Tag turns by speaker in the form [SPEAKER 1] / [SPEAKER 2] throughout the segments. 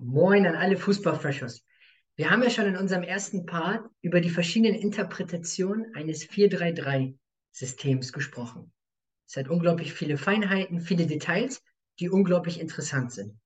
[SPEAKER 1] Moin an alle Fußballfreshers. Wir haben ja schon in unserem ersten Part über die verschiedenen Interpretationen eines 4-3-3-Systems gesprochen. Es hat unglaublich viele Feinheiten, viele Details, die unglaublich interessant sind.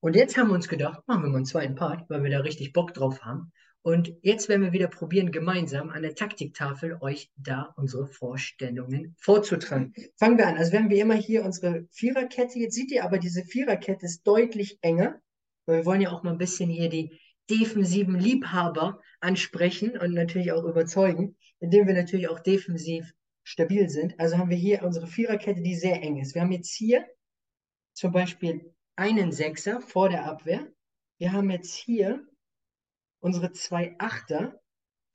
[SPEAKER 1] Und jetzt haben wir uns gedacht, machen wir mal einen zweiten Part, weil wir da richtig Bock drauf haben. Und jetzt werden wir wieder probieren, gemeinsam an der Taktiktafel euch da unsere Vorstellungen vorzutragen. Fangen wir an. Also wir haben wie immer hier unsere Viererkette. Jetzt seht ihr aber, diese Viererkette ist deutlich enger, weil wir wollen ja auch mal ein bisschen hier die defensiven Liebhaber ansprechen und natürlich auch überzeugen, indem wir natürlich auch defensiv stabil sind. Also haben wir hier unsere Viererkette, die sehr eng ist. Wir haben jetzt hier zum Beispiel einen Sechser vor der Abwehr. Wir haben jetzt hier unsere zwei Achter.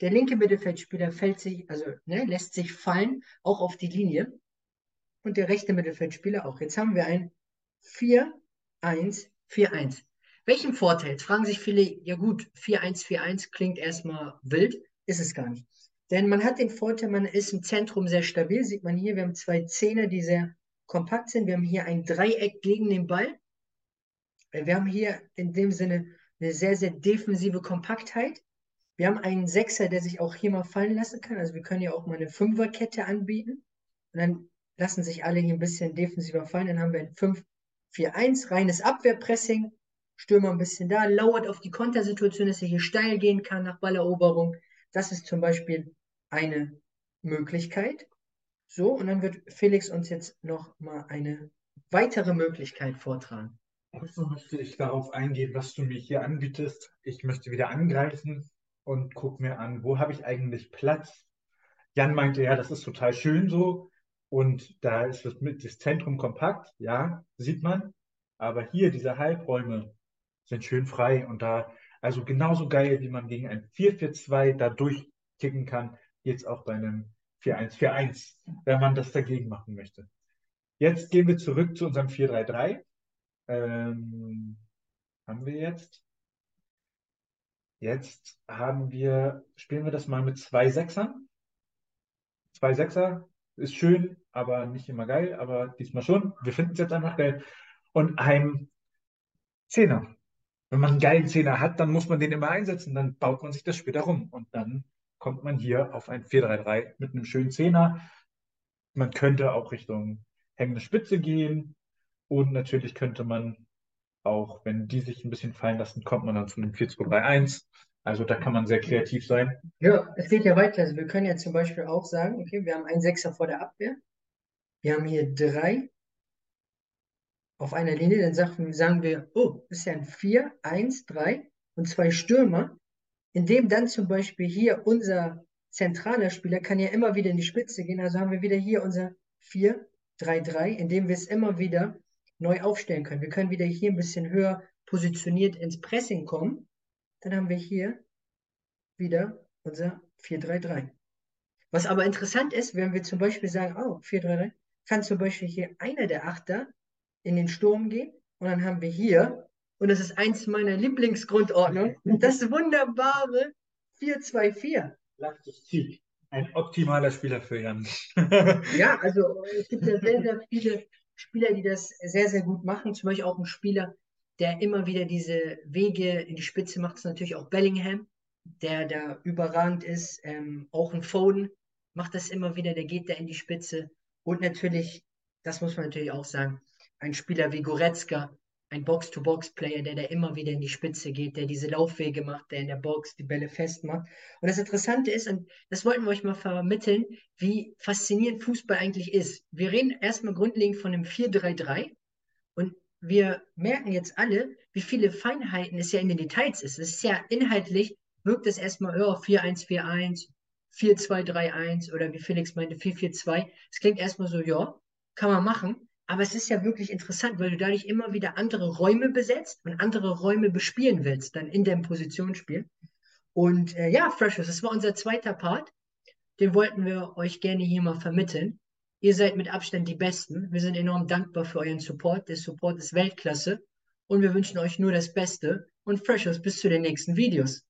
[SPEAKER 1] Der linke Mittelfeldspieler fällt sich, also ne, lässt sich fallen, auch auf die Linie. Und der rechte Mittelfeldspieler auch. Jetzt haben wir ein 4-1-4-1. Welchen Vorteil? Jetzt fragen sich viele, ja gut, 4-1-4-1 klingt erstmal wild, ist es gar nicht. Denn man hat den Vorteil, man ist im Zentrum sehr stabil, sieht man hier, wir haben zwei Zehner, die sehr kompakt sind. Wir haben hier ein Dreieck gegen den Ball. Wir haben hier in dem Sinne eine sehr, sehr defensive Kompaktheit. Wir haben einen Sechser, der sich auch hier mal fallen lassen kann. Also wir können ja auch mal eine Fünferkette anbieten. Und dann lassen sich alle hier ein bisschen defensiver fallen. Dann haben wir ein 5-4-1, reines Abwehrpressing. Stürmer ein bisschen da, lauert auf die Kontersituation, dass er hier steil gehen kann nach Balleroberung. Das ist zum Beispiel eine Möglichkeit. So, und dann wird Felix uns jetzt noch mal eine weitere Möglichkeit vortragen.
[SPEAKER 2] Also möchte ich darauf eingehen, was du mir hier anbietest. Ich möchte wieder angreifen und gucke mir an, wo habe ich eigentlich Platz. Jan meinte, ja, das ist total schön so. Und da ist das, das Zentrum kompakt, ja, sieht man. Aber hier, diese Halbräume sind schön frei und da, also genauso geil, wie man gegen ein 4-4-2 da durchkicken kann, jetzt auch bei einem 4-1-4-1, wenn man das dagegen machen möchte. Jetzt gehen wir zurück zu unserem 4-3-3. Ähm, haben wir jetzt. Jetzt haben wir, spielen wir das mal mit zwei Sechsern. Zwei Sechser ist schön, aber nicht immer geil, aber diesmal schon. Wir finden es jetzt einfach geil. Und ein Zehner. Wenn man einen geilen Zehner hat, dann muss man den immer einsetzen, dann baut man sich das später rum. Und dann kommt man hier auf ein 4-3-3 mit einem schönen Zehner. Man könnte auch Richtung hängende Spitze gehen, und natürlich könnte man auch, wenn die sich ein bisschen fallen lassen, kommt man dann zu einem 4-2-3-1. Also da kann man sehr kreativ sein.
[SPEAKER 1] Ja, es geht ja weiter. Also wir können ja zum Beispiel auch sagen, okay, wir haben einen Sechser vor der Abwehr. Wir haben hier drei auf einer Linie. Dann sagen, sagen wir, oh, das ist ja ein 4, 1, 3 und zwei Stürmer. Indem dann zum Beispiel hier unser zentraler Spieler kann ja immer wieder in die Spitze gehen. Also haben wir wieder hier unser 4, 3, 3, indem wir es immer wieder neu aufstellen können. Wir können wieder hier ein bisschen höher positioniert ins Pressing kommen. Dann haben wir hier wieder unser 4-3-3. Was aber interessant ist, wenn wir zum Beispiel sagen, oh, 4-3-3, kann zum Beispiel hier einer der Achter in den Sturm gehen und dann haben wir hier, und das ist eins meiner Lieblingsgrundordnungen, das wunderbare 4-2-4.
[SPEAKER 2] Ein optimaler Spieler für Jan.
[SPEAKER 1] ja, also es gibt ja sehr, sehr viele Spieler, die das sehr, sehr gut machen. Zum Beispiel auch ein Spieler, der immer wieder diese Wege in die Spitze macht, ist natürlich auch Bellingham, der da überragend ist. Ähm, auch ein Foden macht das immer wieder, der geht da in die Spitze. Und natürlich, das muss man natürlich auch sagen, ein Spieler wie Goretzka, ein Box-to-Box-Player, der da immer wieder in die Spitze geht, der diese Laufwege macht, der in der Box die Bälle festmacht. Und das Interessante ist, und das wollten wir euch mal vermitteln, wie faszinierend Fußball eigentlich ist. Wir reden erstmal grundlegend von einem 4-3-3 und wir merken jetzt alle, wie viele Feinheiten es ja in den Details ist. Es ist ja inhaltlich, wirkt es erstmal, oh, 4-1-4-1, 4-2-3-1 oder wie Felix meinte, 4-4-2. Es klingt erstmal so, ja, kann man machen. Aber es ist ja wirklich interessant, weil du dadurch immer wieder andere Räume besetzt und andere Räume bespielen willst, dann in deinem Positionsspiel. Und äh, ja, Freshers, das war unser zweiter Part. Den wollten wir euch gerne hier mal vermitteln. Ihr seid mit Abstand die Besten. Wir sind enorm dankbar für euren Support. Der Support ist Weltklasse. Und wir wünschen euch nur das Beste. Und Freshers, bis zu den nächsten Videos.